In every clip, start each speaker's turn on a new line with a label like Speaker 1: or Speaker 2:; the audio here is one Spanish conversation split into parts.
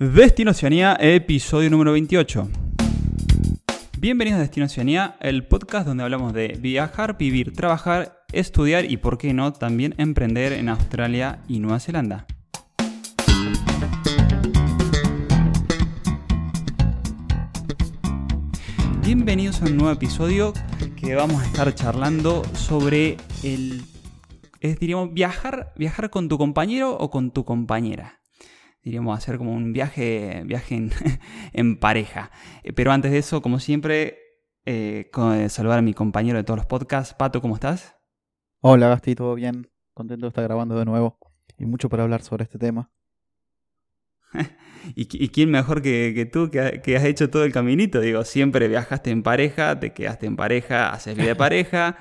Speaker 1: Destino Oceanía, episodio número 28. Bienvenidos a Destino Oceanía, el podcast donde hablamos de viajar, vivir, trabajar, estudiar y, por qué no, también emprender en Australia y Nueva Zelanda. Bienvenidos a un nuevo episodio que vamos a estar charlando sobre el, es, diríamos, viajar, viajar con tu compañero o con tu compañera. Diríamos hacer como un viaje, viaje en, pareja. Eh, pero antes de eso, como siempre, eh, saludar a mi compañero de todos los podcasts. Pato, ¿cómo estás?
Speaker 2: Hola, Gasti, ¿todo bien? Contento de estar grabando de nuevo y mucho para hablar sobre este tema.
Speaker 1: ¿Y, quién mejor que, tú que, has hecho todo el caminito? Digo, siempre viajaste en pareja, te quedaste en pareja, haces vida de pareja.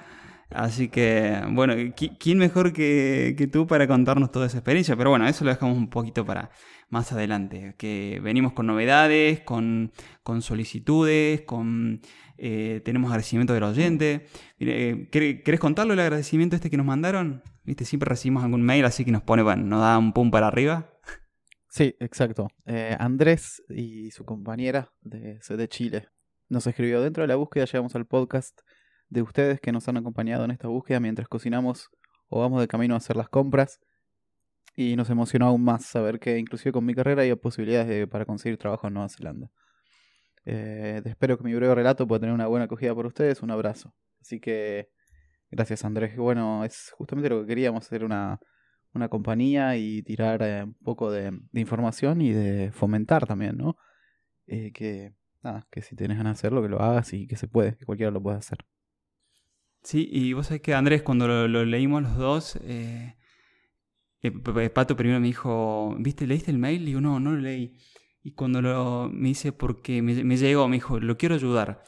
Speaker 1: Así que, bueno, ¿quién mejor que, tú para contarnos toda esa experiencia? Pero bueno, eso lo dejamos un poquito para más adelante. Que venimos con novedades, con, solicitudes, con eh, tenemos agradecimiento del oyente. Mire, ¿Querés contarlo el agradecimiento este que nos mandaron? Viste, siempre recibimos algún mail así que nos pone, bueno, nos da un pum para arriba.
Speaker 2: Sí, exacto. Eh, Andrés y su compañera de, de Chile nos escribió dentro de la búsqueda, llegamos al podcast de ustedes que nos han acompañado en esta búsqueda mientras cocinamos o vamos de camino a hacer las compras. Y nos emocionó aún más saber que inclusive con mi carrera hay posibilidades para conseguir trabajo en Nueva Zelanda. Eh, espero que mi breve relato pueda tener una buena acogida por ustedes. Un abrazo. Así que gracias Andrés. Bueno, es justamente lo que queríamos, hacer una, una compañía y tirar eh, un poco de, información y de fomentar también, ¿no? Eh, que nada, que si tienes ganas de hacerlo, que lo hagas y que se puede, que cualquiera lo pueda hacer.
Speaker 1: Sí, y vos sabés que Andrés, cuando lo, leímos los dos, eh, Pato primero me dijo, ¿viste, leíste el mail? Y digo, no, no lo leí. Y cuando lo, me dice, porque me, me llegó, me dijo, lo quiero ayudar.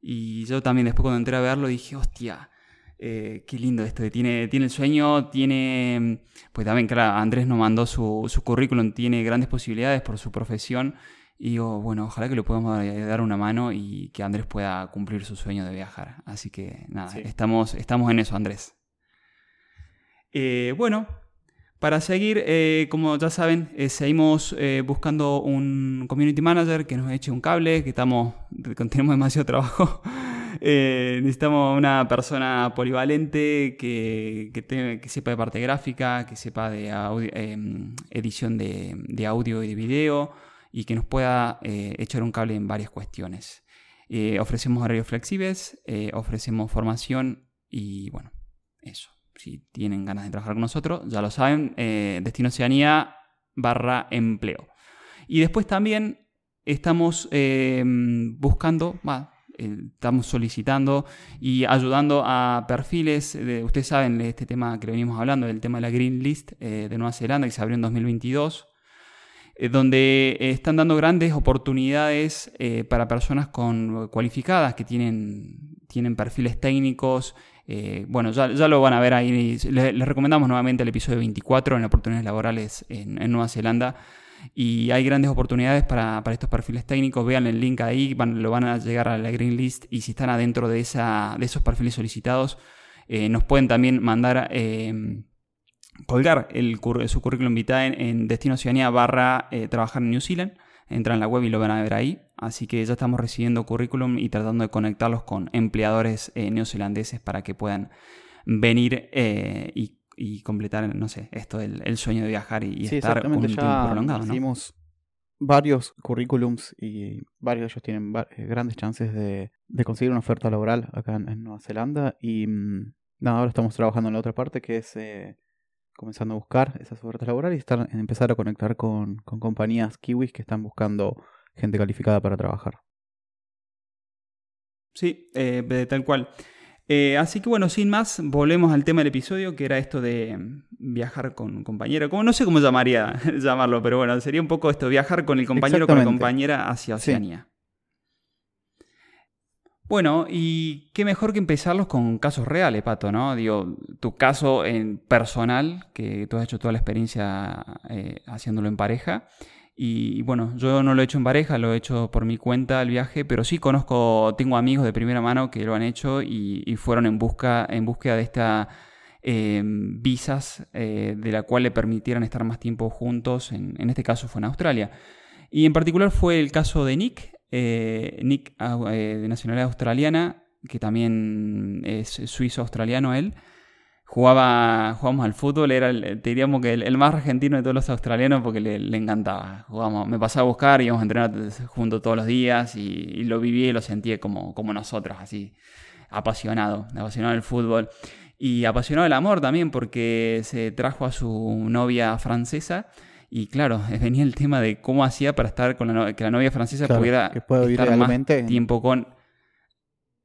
Speaker 1: Y yo también después cuando entré a verlo dije, hostia, eh, qué lindo esto, tiene, tiene el sueño, tiene, pues también, claro, Andrés nos mandó su, su currículum, tiene grandes posibilidades por su profesión y digo, bueno, ojalá que le podamos dar una mano y que Andrés pueda cumplir su sueño de viajar. Así que nada, estamos, estamos en eso, Andrés. Eh, bueno, para seguir, eh, como ya saben, eh, seguimos buscando un community manager que nos eche un cable, que estamos, tenemos demasiado trabajo. necesitamos una persona polivalente que, que, sepa de parte gráfica, que sepa de em, edición de, de audio y de video y que nos pueda eh, echar un cable en varias cuestiones. Eh, ofrecemos horarios flexibles, eh, ofrecemos formación y bueno, eso. Si tienen ganas de trabajar con nosotros, ya lo saben, Destino Oceanía barra empleo. Y después también estamos buscando, estamos solicitando y ayudando a perfiles, de, ustedes saben de este tema que venimos hablando, del tema de la Green List de Nueva Zelanda que se abrió en 2022 eh, donde eh, están dando grandes oportunidades eh, para personas con, cualificadas que tienen, tienen perfiles técnicos. bueno, ya, lo van a ver ahí. Les, recomendamos nuevamente el episodio 24 en oportunidades laborales en, Nueva Zelanda. Y hay grandes oportunidades para, estos perfiles técnicos. Vean el link ahí, lo van a llegar a la Green List. Y si están adentro de, esa, de esos perfiles solicitados, nos pueden también mandar colgar el, su currículum vitae en, en Destino Oceanía barra eh, trabajar en New Zealand. Entran en la web y lo van a ver ahí. Así que ya estamos recibiendo currículum y tratando de conectarlos con empleadores eh, neozelandeses para que puedan venir eh, y, completar, no sé, esto del el sueño de viajar y, estar un tiempo prolongado. ¿no?
Speaker 2: varios currículums y varios de ellos tienen grandes chances de, conseguir una oferta laboral acá en, Nueva Zelanda. Y mm, nada, ahora estamos trabajando en la otra parte que es comenzando a buscar esas ofertas laborales y estar, empezar a conectar con, compañías kiwis que están buscando gente calificada para trabajar.
Speaker 1: Sí, eh, tal cual. Eh, así que bueno, sin más, volvemos al tema del episodio, que era esto de viajar con compañero. Como no sé cómo llamaría llamarlo, pero bueno, sería un poco esto, viajar con el compañero o con la compañera hacia Oceanía. Bueno, y qué mejor que empezarlos con casos reales, Pato, ¿no? Digo, tu caso en personal, que tú has hecho toda la experiencia eh, haciéndolo en pareja. Y bueno, yo no lo he hecho en pareja, lo he hecho por mi cuenta el viaje, pero sí conozco, tengo amigos de primera mano que lo han hecho y, fueron en busca, en búsqueda de esta em, visas eh, de la cual le permitieran estar más tiempo juntos. En este caso fue en Australia. Y en particular fue el caso de Nick, eh, Nick eh, de nacionalidad australiana, que también es suizo-australiano él. Jugaba, jugamos al fútbol, era el, diríamos que el, más argentino de todos los australianos porque le, encantaba. Jugamos, me pasaba a buscar, íbamos a entrenar juntos todos los días y, lo viví y lo sentí como, como nosotros, así, apasionado, apasionado del fútbol. Y apasionado del amor también porque se trajo a su novia francesa y claro, venía el tema de cómo hacía para estar con la novia, que la novia francesa pudiera estar más tiempo con...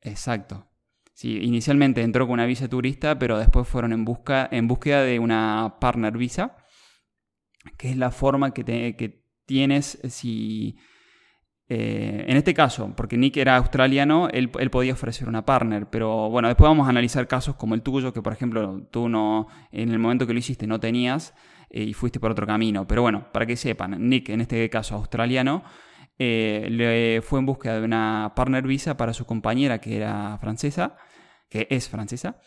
Speaker 1: Exacto. Sí, inicialmente entró con una visa turista, pero después fueron en, busca, en búsqueda de una partner visa, que es la forma que, que tienes si... Eh, en este caso, porque Nick era australiano, él, él, podía ofrecer una partner, pero bueno, después vamos a analizar casos como el tuyo, que por ejemplo tú no, en el momento que lo hiciste no tenías, eh, y fuiste por otro camino. Pero bueno, para que sepan, Nick, en este caso australiano, eh, le fue en búsqueda de una partner visa para su compañera que era francesa, que es francesa,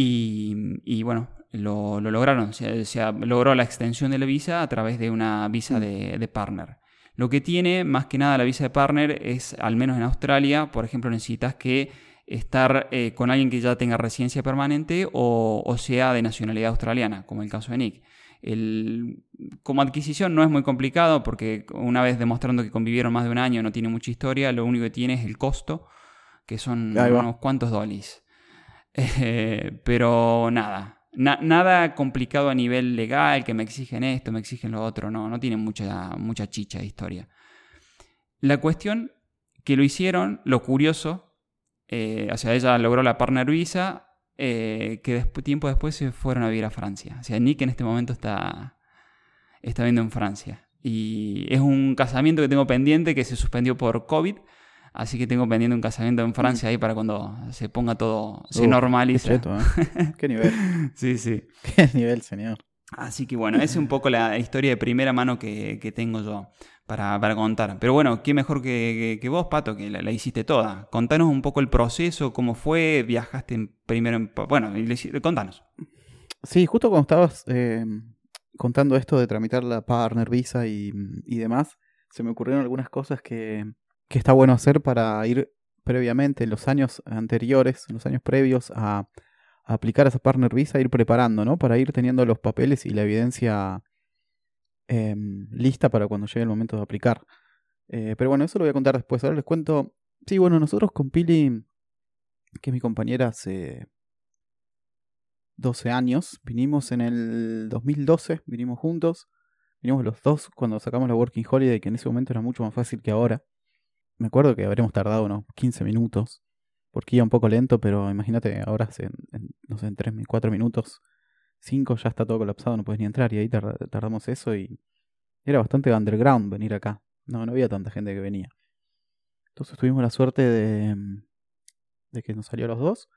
Speaker 1: y, bueno, lo, lograron, se, logró la extensión de la visa a través de una visa de, partner. Lo que tiene más que nada la visa de partner es, al menos en Australia, por ejemplo, necesitas que estar eh, con alguien que ya tenga residencia permanente o, o, sea de nacionalidad australiana, como el caso de Nick. El, como adquisición no es muy complicado porque una vez demostrando que convivieron más de un año no tiene mucha historia, lo único que tiene es el costo, que son unos cuantos dólares. Eh, pero nada, nada complicado a nivel legal, que me exigen esto, me exigen lo otro, no, no tiene mucha, mucha chicha de historia. La cuestión que lo hicieron, lo curioso, eh, o sea, ella logró la partner visa, eh, que tiempo después se fueron a vivir a Francia. O sea, Nick en este momento está, está viviendo en Francia. Y es un casamiento que tengo pendiente que se suspendió por COVID. Así que tengo pendiente un casamiento en Francia ahí para cuando se ponga todo, se normalice.
Speaker 2: ¿eh? Qué, nivel.
Speaker 1: sí, sí.
Speaker 2: Qué nivel, señor.
Speaker 1: Así que bueno, esa es un poco la historia de primera mano que, que tengo yo para, contar. Pero bueno, qué mejor que, vos, Pato, que la, hiciste toda. Contanos un poco el proceso, cómo fue, viajaste primero en... Bueno, contanos.
Speaker 2: Sí, justo cuando estabas eh, contando esto de tramitar la partner visa y, demás, se me ocurrieron algunas cosas que, que está bueno hacer para ir previamente, en los años anteriores, en los años previos a, a aplicar esa partner visa, ir preparando, ¿no? Para ir teniendo los papeles y la evidencia Em, lista para cuando llegue el momento de aplicar. Eh, pero bueno, eso lo voy a contar después. Ahora les cuento. Sí, bueno, nosotros con Pili, que es mi compañera hace 12 años, vinimos en el 2012, vinimos juntos. Vinimos los dos cuando sacamos la Working Holiday, que en ese momento era mucho más fácil que ahora. Me acuerdo que habríamos tardado unos 15 minutos, porque iba un poco lento, pero imagínate, ahora en, no sé, en 3, 4 minutos 5 ya está todo colapsado, no puedes ni entrar. Y ahí tardamos eso y era bastante underground venir acá. No, no había tanta gente que venía. Entonces tuvimos la suerte de, mm, de que nos salió a los dos.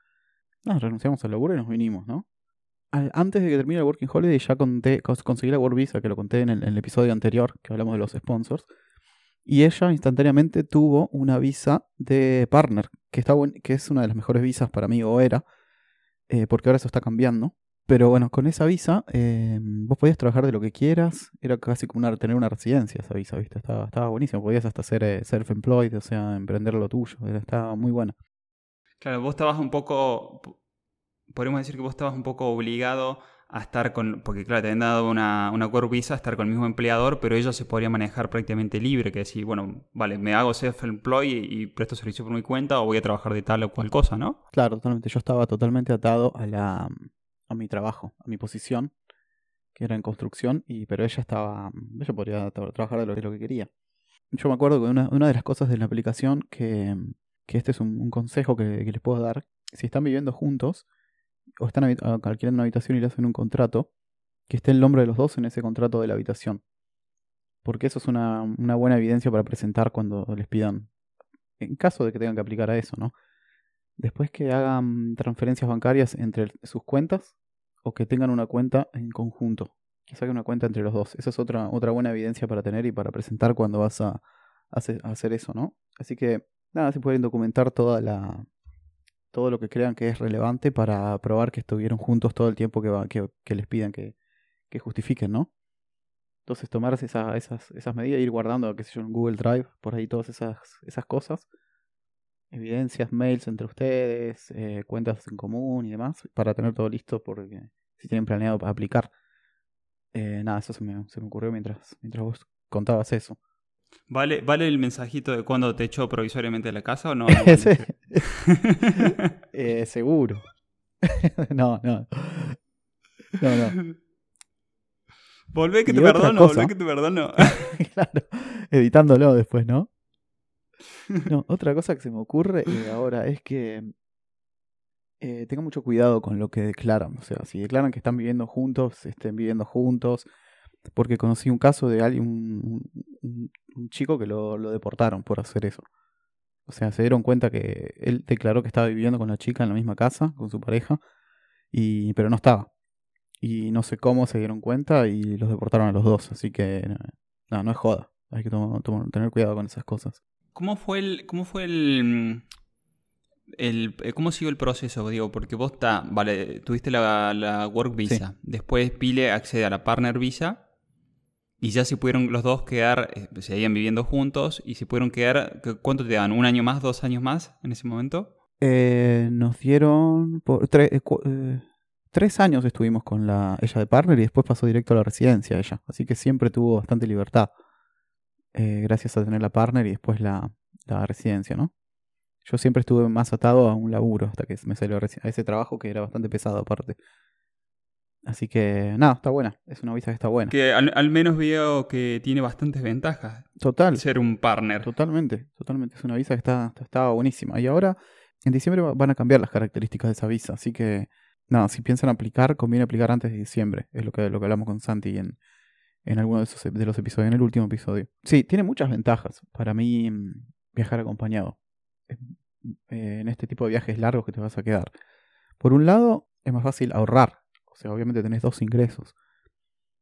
Speaker 2: Nos renunciamos al laburo y nos vinimos, ¿no? antes de que termine el Working Holiday ya conseguí la Work Visa, que lo conté en el, episodio anterior, que hablamos de los sponsors. Y ella instantáneamente tuvo una visa de partner, que, está que es una de las mejores visas para mí, o era, eh, porque ahora eso está cambiando. Pero bueno, con esa visa eh, vos podías trabajar de lo que quieras. Era casi como una, tener una residencia esa visa, ¿viste? Estaba, estaba buenísimo. Podías hasta ser eh, self-employed, o sea, emprender lo tuyo. estaba muy buena.
Speaker 1: Claro, vos estabas un poco, podríamos decir que vos estabas un poco obligado a estar con, porque claro, te habían dado una, una core visa, a estar con el mismo empleador, pero ellos se podría manejar prácticamente libre, que decir, bueno, vale, me hago self-employed y, presto servicio por mi cuenta o voy a trabajar de tal o cual cosa, ¿no?
Speaker 2: Claro, totalmente. Yo estaba totalmente atado a la, a mi trabajo, a mi posición, que era en construcción, y, pero ella estaba, ella podría trabajar de lo, que quería. Yo me acuerdo que una, de las cosas de la aplicación, que, que este es un, consejo que, les puedo dar, si están viviendo juntos, o están alquilando una habitación y le hacen un contrato, que esté el nombre de los dos en ese contrato de la habitación. Porque eso es una, una buena evidencia para presentar cuando les pidan, en caso de que tengan que aplicar a eso, ¿no? Después que hagan transferencias bancarias entre sus cuentas, o que tengan una cuenta en conjunto, que saquen una cuenta entre los dos. Esa es otra, otra buena evidencia para tener y para presentar cuando vas a, hacer eso, ¿no? Así que nada, se pueden documentar toda la, todo lo que crean que es relevante para probar que estuvieron juntos todo el tiempo que, va, que, les pidan que, que justifiquen, ¿no? Entonces tomar esa- esas, esas medidas, ir guardando, qué sé yo, en Google Drive, por ahí todas esas, esas cosas. Evidencias, mails entre ustedes, eh, cuentas en común y demás, para tener todo listo porque si tienen planeado para aplicar. Eh, nada, eso se me, se me ocurrió mientras, mientras vos contabas eso.
Speaker 1: ¿Vale, ¿Vale el mensajito de cuando te echó provisoriamente de la casa o no?
Speaker 2: Eh, seguro. no, no. No, no.
Speaker 1: Volvé que te perdono,
Speaker 2: cosa.
Speaker 1: volvé que te perdono.
Speaker 2: claro, editándolo después, ¿no? No, otra cosa que se me ocurre ahora es que eh, tengan mucho cuidado con lo que declaran. O sea, si declaran que están viviendo juntos, estén viviendo juntos. Porque conocí un caso de alguien, un, un- un chico que lo, deportaron por hacer eso. O sea, se dieron cuenta que él declaró que estaba viviendo con la chica en la misma casa, con su pareja, y, pero no estaba. Y no sé cómo se dieron cuenta y los deportaron a los dos. Así que no, no es joda. Hay que tener cuidado con esas cosas.
Speaker 1: ¿Cómo fue el, cómo fue el, el eh, cómo siguió el proceso, digo? Porque vos está, vale, tuviste la, la work visa, después Pile accede a la partner visa y ya se pudieron los dos quedar, eh, seguían viviendo juntos y se pudieron quedar, ¿qué- ¿cuánto te dan? ¿Un año más, dos años más en ese momento?
Speaker 2: Eh, nos dieron por tre- eh, eh, tres años estuvimos con la ella de partner y después pasó directo a la residencia ella. Así que siempre tuvo bastante libertad. Eh, gracias a tener la partner y después la, la residencia, ¿no? Yo siempre estuve más atado a un laburo hasta que me salió a ese trabajo que era bastante pesado aparte. Así que nada, está buena. Es una visa que está buena.
Speaker 1: Que al, al menos veo que tiene bastantes ventajas
Speaker 2: Total.
Speaker 1: ser un partner.
Speaker 2: Totalmente, totalmente. Es una visa que está, está, está buenísima. Y ahora, en diciembre va- van a cambiar las características de esa visa. Así que, nada, si piensan aplicar, conviene aplicar antes de diciembre. Es lo que, lo que hablamos con Santi en, en alguno de, esos, de los episodios, en el último episodio. Sí, tiene muchas ventajas para mí mm, viajar acompañado. Es- eh, En este tipo de viajes largos que te vas a quedar. Por un lado, es más fácil ahorrar. O sea, obviamente tenés dos ingresos.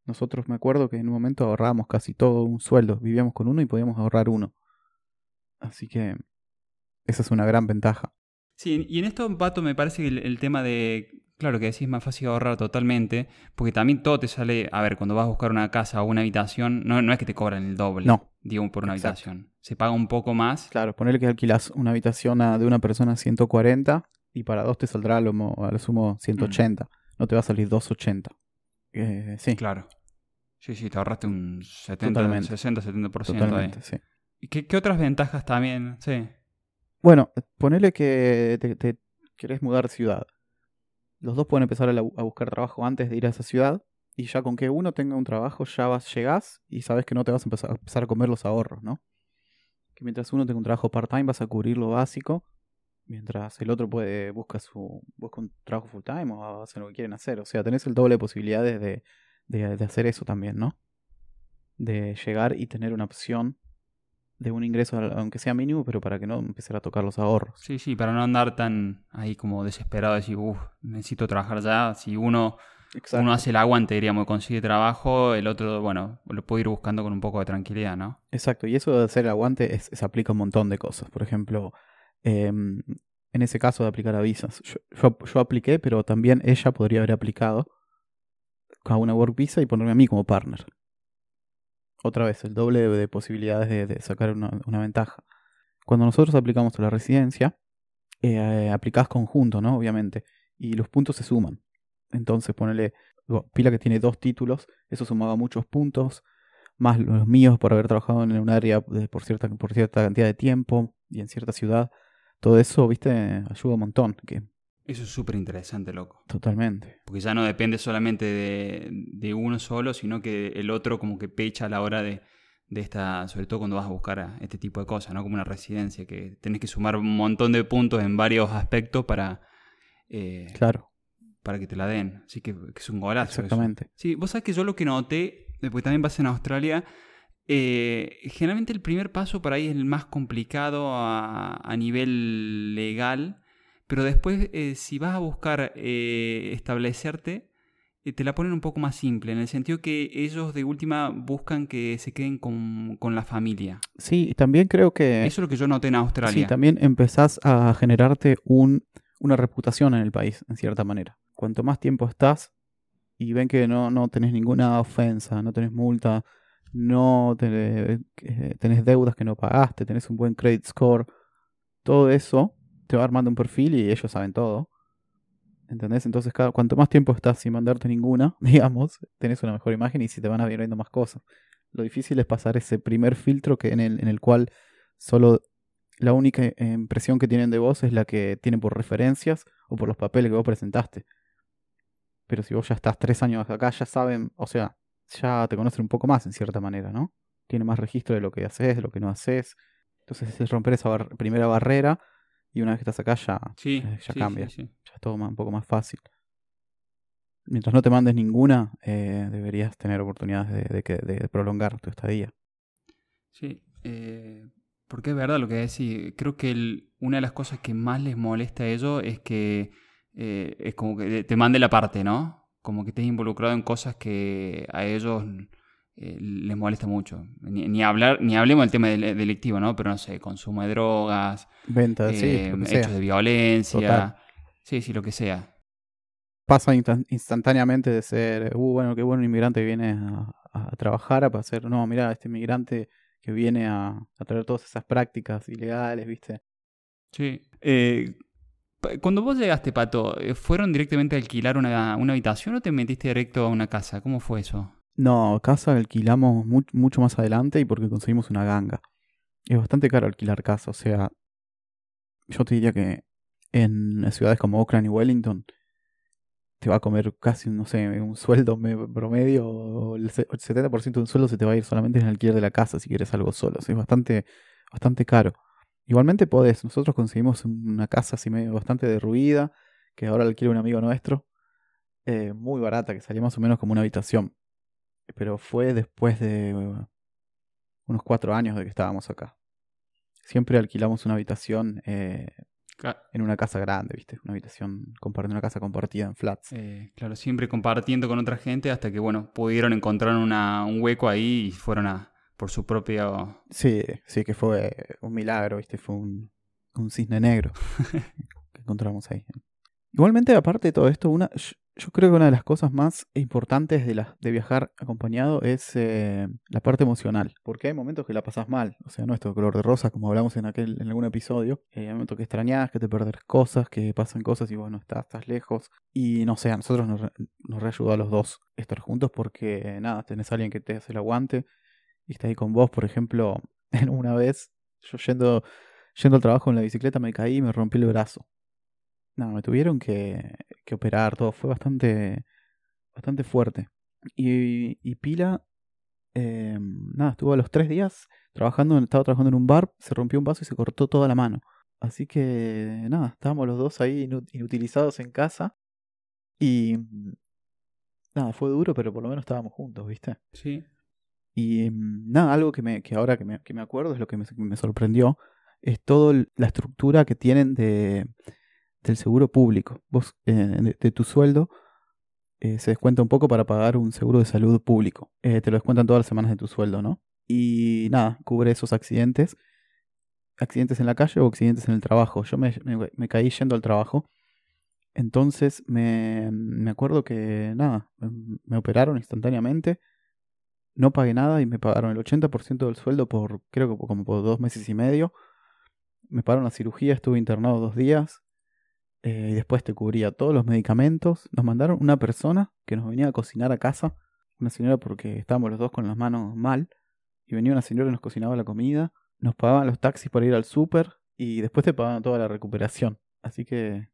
Speaker 2: Nosotros me acuerdo que en un momento ahorrábamos casi todo un sueldo. Vivíamos con uno y podíamos ahorrar uno. Así que esa es una gran ventaja.
Speaker 1: Sí, y en esto, Pato, me parece que el tema de. Claro que decís más fácil ahorrar totalmente, porque también todo te sale. A ver, cuando vas a buscar una casa o una habitación, no, no es que te cobran el doble,
Speaker 2: No.
Speaker 1: digo, por una
Speaker 2: Exacto.
Speaker 1: habitación. Se paga un poco más.
Speaker 2: Claro, ponerle que alquilas una habitación a- de una persona a 140 y para dos te saldrá a lo, a lo sumo 180. No te va a salir 280. Eh, sí,
Speaker 1: Claro. Sí, sí, te ahorraste un 70,
Speaker 2: Totalmente.
Speaker 1: 60, 70%
Speaker 2: totalmente,
Speaker 1: ahí.
Speaker 2: sí.
Speaker 1: ¿Y qué, qué otras ventajas también? Sí.
Speaker 2: Bueno, ponele que te, te querés mudar de ciudad. Los dos pueden empezar a, buscar trabajo antes de ir a esa ciudad. Y ya con que uno tenga un trabajo, ya vas, llegás y sabes que no te vas a empezar, a comer los ahorros, ¿no? Que mientras uno tenga un trabajo part-time vas a cubrir lo básico. Mientras el otro puede busca su busca un trabajo full time o hacer lo que quieren hacer. O sea, tenés el doble de posibilidades de, de, de hacer eso también, ¿no? De llegar y tener una opción de un ingreso, aunque sea mínimo, pero para que no empezar a tocar los ahorros.
Speaker 1: Sí, sí, para no andar tan ahí como desesperado, decir, uff, necesito trabajar ya. Si uno,
Speaker 2: Exacto.
Speaker 1: uno hace el aguante, diríamos, y consigue trabajo, el otro, bueno, lo puede ir buscando con un poco de tranquilidad, ¿no?
Speaker 2: Exacto, y eso de hacer el aguante es- se aplica a un montón de cosas. Por ejemplo, em, en ese caso de aplicar a visas, yo, yo, yo apliqué, pero también ella podría haber aplicado a una work visa y ponerme a mí como partner. Otra vez, el doble de, de posibilidades de, sacar una, ventaja. Cuando nosotros aplicamos a la residencia, eh, aplicás conjunto, ¿no? Obviamente, y los puntos se suman. Entonces, ponele, Pila que tiene dos títulos, eso sumaba muchos puntos más los míos por haber trabajado en un área por, cierta, por cierta cantidad de tiempo y en cierta ciudad. Todo eso, viste, ayuda un montón. Que,
Speaker 1: Eso es súper interesante, loco.
Speaker 2: totalmente.
Speaker 1: Porque ya no depende solamente de, de uno solo, sino que el otro como que pecha a la hora de, de esta, sobre todo cuando vas a buscar a este tipo de cosas, ¿no? Como una residencia, que tenés que sumar un montón de puntos en varios aspectos para, eh,
Speaker 2: Claro,
Speaker 1: para que te la den. Así que, que es un golazo. eso.
Speaker 2: exactamente.
Speaker 1: Sí, vos sabés que yo lo que noté, porque también pasé en Australia, eh, generalmente el primer paso para ahí es el más complicado a, a nivel legal, pero después eh, si vas a buscar eh, establecerte, eh, te la ponen un poco más simple, en el sentido que ellos de última buscan que se queden con, con la familia.
Speaker 2: Sí, también creo que...
Speaker 1: Eso es lo que yo noté en Australia.
Speaker 2: Sí, también empezás a generarte un, una reputación en el país, en cierta manera. Cuanto más tiempo estás, y ven que no, no tenés ninguna ofensa, no tenés multa, no tenés, tenés deudas que no pagaste, tenés un buen credit score, todo eso te va armando un perfil y ellos saben todo. ¿Entendés? Entonces, cada, cuanto más tiempo estás sin mandarte ninguna, digamos, tenés una mejor imagen y si te van a ir viendo más cosas. Lo difícil es pasar ese primer filtro que en el, en el cual solo la única eh, impresión que tienen de vos es la que tienen por referencias o por los papeles que vos presentaste. Pero si vos ya estás tres años acá, ya saben, o sea, ya te conocen un poco más en cierta manera, ¿no? Tiene más registro de lo que haces, de lo que no haces. Entonces es romper esa primera barrera y una vez que estás acá ya, eh, ya cambia. ya es todo un poco más fácil. Mientras no te mandes ninguna, eh, deberías tener oportunidades de, de, prolongar tu estadía.
Speaker 1: Sí, eh, porque es verdad lo que decís. Creo que una de las cosas que más les molesta a ellos es que eh, es como que te mande la parte, ¿no? Como que estés involucrado en cosas que a ellos eh, les molesta mucho. Ni, hablar, ni hablemos del tema delictivo, ¿no? Pero no sé, consumo de drogas,
Speaker 2: venta, sí,
Speaker 1: eh, hechos de violencia, sí, sí, lo que sea.
Speaker 2: Pasa instantáneamente de ser, uh, bueno, qué bueno inmigrante viene a, a trabajar, a hacer, no, mira, este inmigrante que viene a, traer todas esas prácticas ilegales, ¿viste?
Speaker 1: Sí. Eh, cuando vos llegaste, Pato, eh, ¿fueron directamente a alquilar una, habitación o te metiste directo a una casa? ¿Cómo fue eso?
Speaker 2: No, casa alquilamos mucho más adelante y porque conseguimos una ganga. Es bastante caro alquilar casa, o sea, yo te diría que en ciudades como Oakland y Wellington te va a comer casi, no sé, un sueldo promedio, o el 70% de un sueldo se te va a ir solamente en el alquiler de la casa si quieres algo solo. es bastante, bastante caro. Igualmente podés, nosotros conseguimos una casa así medio bastante derruida, que ahora alquila un amigo nuestro, eh, muy barata, que salía más o menos como una habitación. Pero fue después de unos cuatro años de que estábamos acá. Siempre alquilamos una habitación eh, en una casa grande, ¿viste? Una habitación, compartiendo una casa compartida en flats.
Speaker 1: Eh, claro, siempre compartiendo con otra gente hasta que, bueno, pudieron encontrar una, un hueco ahí y fueron a por su propio...
Speaker 2: Sí, sí, que fue un milagro, ¿viste? Fue un, un cisne negro que encontramos ahí. Igualmente, aparte de todo esto, una, yo creo que una de las cosas más importantes de, de viajar acompañado es eh, la parte emocional. Porque hay momentos que la pasas mal. O sea, no es todo color de rosa, como hablamos en aquel en algún episodio. Eh, hay momentos que extrañas, que te perdes cosas, que pasan cosas y bueno, estás, estás lejos. Y no sé, a nosotros nos, nos reayudó a los dos estar juntos porque nada, tenés a alguien que te hace el aguante y está ahí con vos. Por ejemplo, en una vez, yo yendo, yendo al trabajo en la bicicleta me caí y me rompí el brazo. No, me tuvieron que, que operar, todo. Fue bastante, bastante fuerte. Y, y Pila, eh, nada, estuvo a los tres días trabajando, estaba trabajando en un bar, se rompió un vaso y se cortó toda la mano. Así que, nada, estábamos los dos ahí inutilizados en casa. Y, nada, fue duro, pero por lo menos estábamos juntos, ¿viste?
Speaker 1: Sí.
Speaker 2: Y nada, algo que, me, que ahora que me, que me acuerdo es lo que me, me sorprendió, es toda la estructura que tienen de, del seguro público. Vos, eh, de, tu sueldo, eh, se descuenta un poco para pagar un seguro de salud público. Eh, te lo descuentan todas las semanas de tu sueldo, ¿no? Y nada, cubre esos accidentes. Accidentes en la calle o accidentes en el trabajo. Yo me, me, caí yendo al trabajo. Entonces me, me acuerdo que nada, me operaron instantáneamente. No pagué nada y me pagaron el 80% del sueldo por, creo que como por dos meses y medio. Me pagaron la cirugía, estuve internado dos días. Eh, y después te cubría todos los medicamentos. Nos mandaron una persona que nos venía a cocinar a casa. Una señora porque estábamos los dos con las manos mal. Y venía una señora y nos cocinaba la comida. Nos pagaban los taxis para ir al súper. Y después te pagaban toda la recuperación. Así que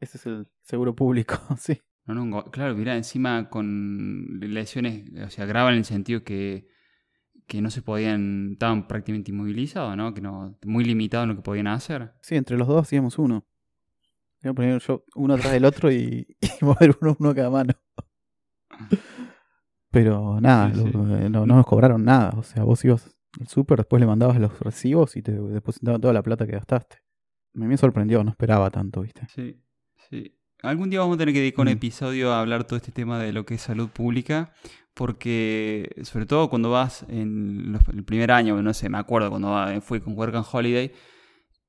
Speaker 2: ese es el seguro público, sí.
Speaker 1: No, no, claro, mira, encima con lesiones, o sea, graban en el sentido que, que no se podían, estaban prácticamente inmovilizados, ¿no? Que no, muy limitados en lo que podían hacer.
Speaker 2: Sí, entre los dos hacíamos uno. Voy a poner yo uno atrás del otro y, mover uno, uno a cada mano. Pero nada, eh, no, nos cobraron nada. O sea, vos ibas al súper, después le mandabas los recibos y te depositaban toda la plata que gastaste. Me, me sorprendió, no esperaba tanto, ¿viste?
Speaker 1: Sí, sí. Algún día vamos a tener que dedicar un mm. episodio a hablar todo este tema de lo que es salud pública, porque sobre todo cuando vas en el primer año, no sé, me acuerdo cuando fui con Work and Holiday,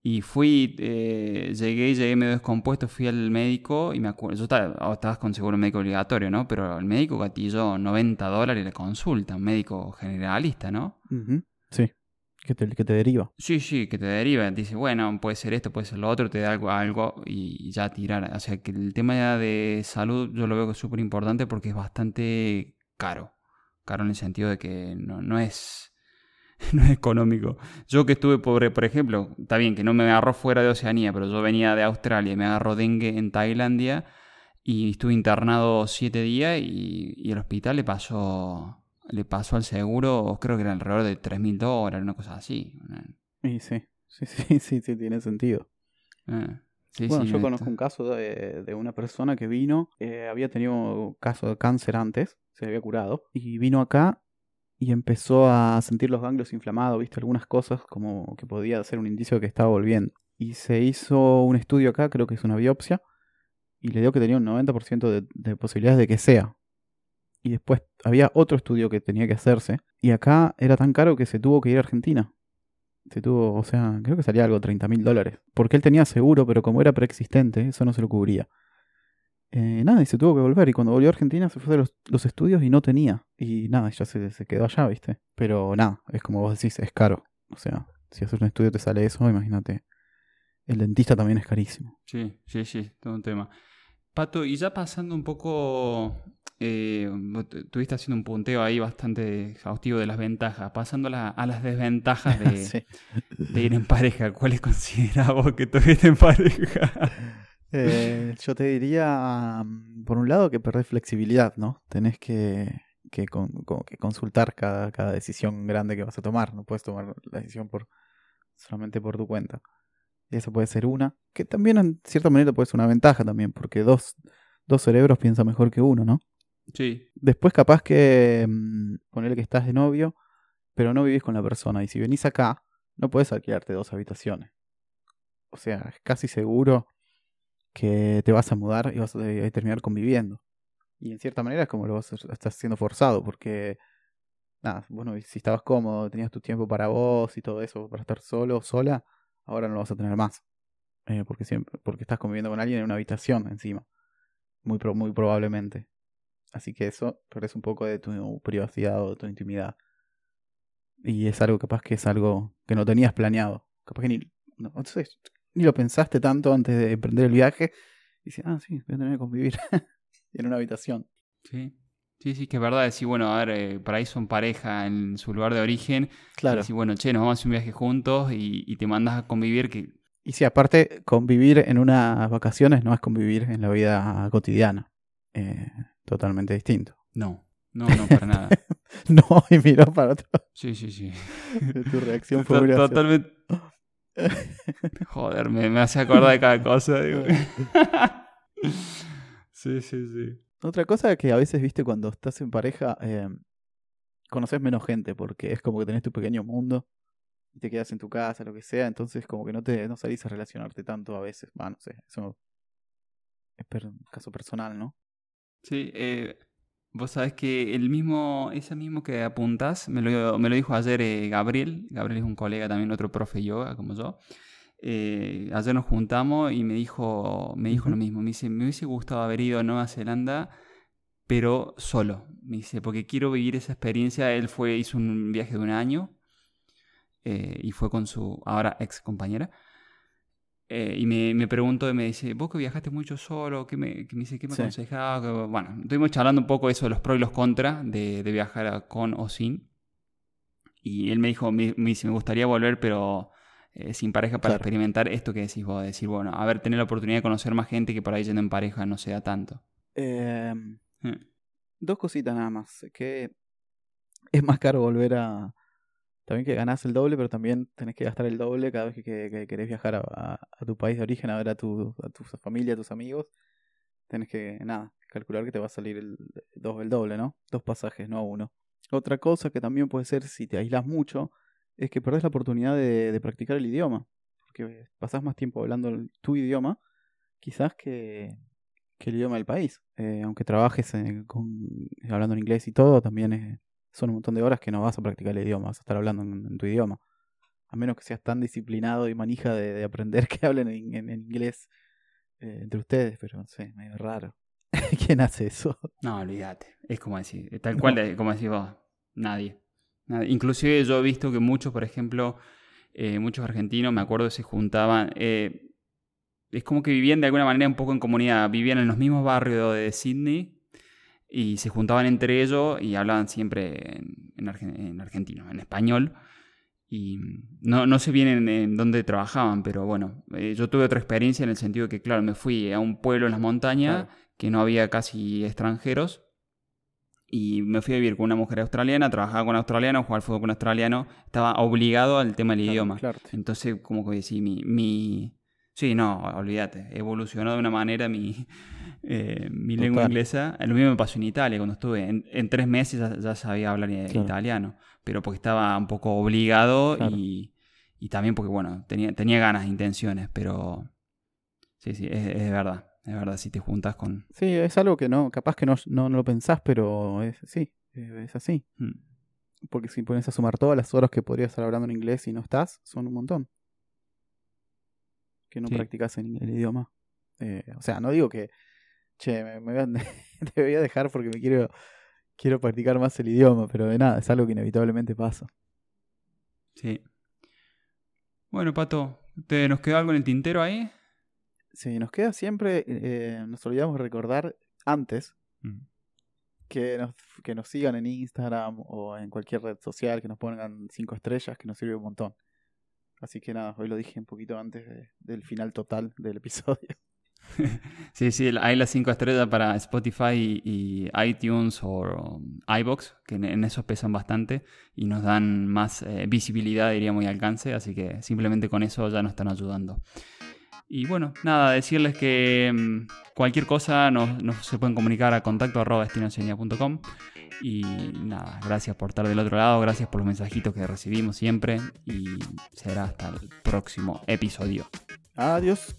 Speaker 1: Y fui, eh, llegué, llegué medio descompuesto, fui al médico y me acuerdo, yo estaba, oh, estabas con seguro médico obligatorio, ¿no? Pero el médico gatilló 90 dólares la consulta, un médico generalista, ¿no?
Speaker 2: Sí, que te, que te deriva.
Speaker 1: Sí, sí, que te deriva. Dice, bueno, puede ser esto, puede ser lo otro, te da algo, algo y ya tirar. O sea, que el tema de salud yo lo veo que es súper importante porque es bastante caro. Caro en el sentido de que no, no es no es económico. Yo que estuve pobre, por ejemplo, está bien que no me agarró fuera de Oceanía, pero yo venía de Australia y me agarró dengue en Tailandia y estuve internado siete días y, y el hospital le pasó le pasó al seguro, creo que era alrededor de 3 mil dólares, una cosa así.
Speaker 2: Y sí, sí, sí, sí, sí, tiene sentido.
Speaker 1: Sí,
Speaker 2: bueno,
Speaker 1: sí,
Speaker 2: yo
Speaker 1: no,
Speaker 2: conozco un caso de, de una persona que vino, eh, había tenido caso de cáncer antes, se había curado, y vino acá y empezó a sentir los ganglios inflamados, viste algunas cosas como que podía ser un indicio de que estaba volviendo. Y se hizo un estudio acá, creo que es una biopsia, y le dio que tenía un 90% de, de posibilidades de que sea. Y después había otro estudio que tenía que hacerse, y acá era tan caro que se tuvo que ir a Argentina. Se tuvo, o sea, creo que salía algo 30 mil dólares. Porque él tenía seguro, pero como era preexistente, eso no se lo cubría. Eh, nada, y se tuvo que volver. Y cuando volvió a Argentina se fue a los, los estudios y no tenía. Y nada, ya se, se quedó allá, ¿viste? Pero nada, es como vos decís, es caro. O sea, si haces un estudio te sale eso, imagínate. El dentista también es carísimo.
Speaker 1: Sí, sí, sí, todo un tema. Pato, y ya pasando un poco, eh, vos tu- estuviste haciendo un punteo ahí bastante exhaustivo de las ventajas, pasando a, la- a las desventajas de,
Speaker 2: Sí.
Speaker 1: de ir en pareja, ¿cuáles considerás vos que tuviste en pareja?
Speaker 2: Eh, yo te diría, mm, por un lado, que perdés flexibilidad, ¿no? Tenés que, que, con- como que consultar cada, cada decisión grande que vas a tomar. No puedes tomar la decisión por solamente por tu cuenta. Y esa puede ser una, que también en cierta manera puede ser una ventaja también, porque dos, dos cerebros piensan mejor que uno, ¿no?
Speaker 1: Sí,
Speaker 2: Después capaz que mm, ponerle que estás de novio, pero no vivís con la persona. Y si venís acá, no puedes alquilarte dos habitaciones. O sea, es casi seguro que te vas a mudar y vas a, a terminar conviviendo. Y en cierta manera es como lo vas a- estás siendo forzado, porque nada, bueno, si estabas cómodo, tenías tu tiempo para vos y todo eso, para estar solo sola, ahora no lo vas a tener más. Eh, porque siempre, porque estás conviviendo con alguien en una habitación encima. Muy, muy probablemente. Así que eso perdés un poco de tu privacidad o de tu intimidad. Y es algo capaz que es algo que no tenías planeado. Capaz que ni, no, sé, ni lo pensaste tanto antes de emprender el viaje. Y dices, ah, sí, voy a tener que convivir en una habitación.
Speaker 1: sí. Sí, sí, que es verdad. Decir, bueno, a ver, eh, por ahí son pareja en su lugar de origen.
Speaker 2: Claro.
Speaker 1: Decir, bueno, che, nos vamos a hacer un viaje juntos y, y te mandas a convivir que
Speaker 2: Y sí, aparte, convivir en unas vacaciones no es convivir en la vida cotidiana. Eh, totalmente distinto.
Speaker 1: no, no, no, para nada.
Speaker 2: No, y miró para otro.
Speaker 1: Sí, sí, sí.
Speaker 2: Tu reacción fue.
Speaker 1: Totalmente. Joder, me, me hace acordar de cada cosa. digo. sí, sí, sí.
Speaker 2: Otra cosa que a veces, viste, cuando estás en pareja, eh, conoces menos gente porque es como que tenés tu pequeño mundo y te quedas en tu casa, lo que sea, entonces como que no te no salís a relacionarte tanto a veces. Va, no sé, eso es per- un caso personal, ¿no?
Speaker 1: Sí, eh, vos sabés que el mismo, ese mismo que apuntás, me lo, me lo dijo ayer eh, Gabriel. Gabriel es un colega también, otro profe yoga como yo. Eh, ayer nos juntamos y me dijo, me dijo lo
Speaker 2: Ujú.
Speaker 1: mismo. Me dice, me hubiese gustado haber ido a Nueva Zelanda, pero solo. Me dice, porque quiero vivir esa experiencia. Él fue, hizo un viaje de un año eh, y fue con su ahora ex compañera. Eh, y me, me preguntó y me dice, vos que viajaste mucho solo, ¿qué me, que me dice, ¿qué me
Speaker 2: Sí.
Speaker 1: aconsejaba? Bueno, estuvimos charlando un poco eso de los pros y los contras de, de viajar con o sin. Y él me dijo, me, me dice, me gustaría volver, pero eh, sin pareja para
Speaker 2: Claro.
Speaker 1: experimentar esto que decís vos, de decir, bueno, a ver, tener la oportunidad de conocer más gente que por ahí yendo en pareja no se da tanto.
Speaker 2: Em,
Speaker 1: Eh,
Speaker 2: dos cositas nada más. Que es más caro volver a. También que ganás el doble, pero también tenés que gastar el doble cada vez que, que- que querés viajar a, tu país de origen, a ver a tu, a tu familia, a tus amigos. Tenés que, nada, calcular que te va a salir el, el doble, ¿no? Dos pasajes, no uno. Otra cosa que también puede ser si te aislas mucho, es que perdés la oportunidad de, practicar el idioma. Porque pasás más tiempo hablando tu idioma, quizás que, que el idioma del país. Eh, aunque trabajes eh, con, hablando en inglés y todo, también es- son un montón de horas que no vas a practicar el idioma, vas a estar hablando en, en tu idioma. A menos que seas tan disciplinado y manija de, aprender que hablen en, inglés eh, entre ustedes, pero no sé, medio raro. ¿Quién hace eso?
Speaker 1: No, olvídate. Es como decir, tal cual, como decís vos, nadie. Inclusive yo he visto que muchos, por ejemplo, eh, muchos argentinos, me acuerdo, se juntaban. Eh, es como que vivían de alguna manera un poco en comunidad. Vivían en los mismos barrios de Sydney y se juntaban entre ellos y hablaban siempre en, argentino, en español. Y no, no sé bien en, dónde trabajaban, pero bueno, eh, yo tuve otra experiencia en el sentido que, claro, me fui a un pueblo en las montañas que no había casi extranjeros y me fui a vivir con una mujer australiana, trabajaba con australiano, jugaba al fútbol con australiano, estaba obligado al tema del idioma. Entonces, como que sí, mi, mi... Sí, no, olvídate, evolucionó de una manera mi, eh, mi lengua inglesa. Lo mismo me pasó en Italia, cuando estuve en, tres meses ya, sabía hablar italiano, pero porque estaba un poco obligado y, y, también porque, bueno, tenía, tenía ganas, intenciones, pero sí, sí, es verdad. Es verdad, si te juntas con...
Speaker 2: Sí, es algo que no, capaz que no, no, lo pensás, pero es, sí, es así. Hmm. Porque si pones a sumar todas las horas que podrías estar hablando en inglés y no estás, son un montón. Que no practicas en el idioma. Eh, o sea, no digo que, che, me, voy a, te voy a dejar porque me quiero, quiero practicar más el idioma, pero de nada, es algo que inevitablemente pasa.
Speaker 1: Sí. Bueno, Pato, ¿te nos quedó algo en el tintero ahí?
Speaker 2: Sí, nos queda siempre, eh, nos olvidamos recordar antes mm. que, nos, que nos sigan en Instagram o en cualquier red social, que nos pongan cinco estrellas, que nos sirve un montón. Así que nada, hoy lo dije un poquito antes del final total del episodio.
Speaker 1: sí, sí, hay las cinco estrellas para Spotify y, iTunes o um, iBox, que en, eso pesan bastante y nos dan más eh, visibilidad, diríamos, y alcance, así que simplemente con eso ya nos están ayudando. Y bueno, nada, decirles que mm, cualquier cosa nos, se pueden comunicar a contacto arroba Y nada, gracias por estar del otro lado, gracias por los mensajitos que recibimos siempre y será hasta el próximo episodio.
Speaker 2: Adiós.